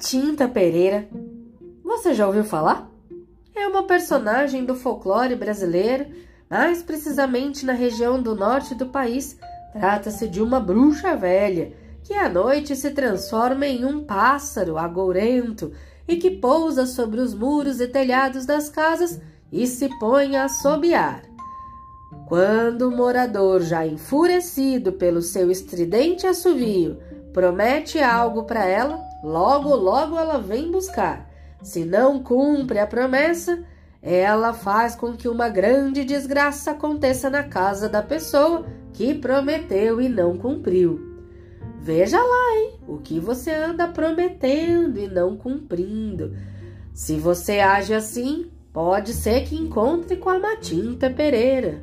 Matinta Pereira. Você já ouviu falar? É uma personagem do folclore brasileiro, mais precisamente na região do norte do país. Trata-se de uma bruxa velha que à noite se transforma em um pássaro agourento e que pousa sobre os muros e telhados das casas e se põe a assobiar. Quando o morador, já enfurecido pelo seu estridente assovio, promete algo para ela, logo, logo ela vem buscar. Se não cumpre a promessa, ela faz com que uma grande desgraça aconteça na casa da pessoa que prometeu e não cumpriu. Veja lá, hein, o que você anda prometendo e não cumprindo. Se você age assim, pode ser que encontre com a Matinta Pereira.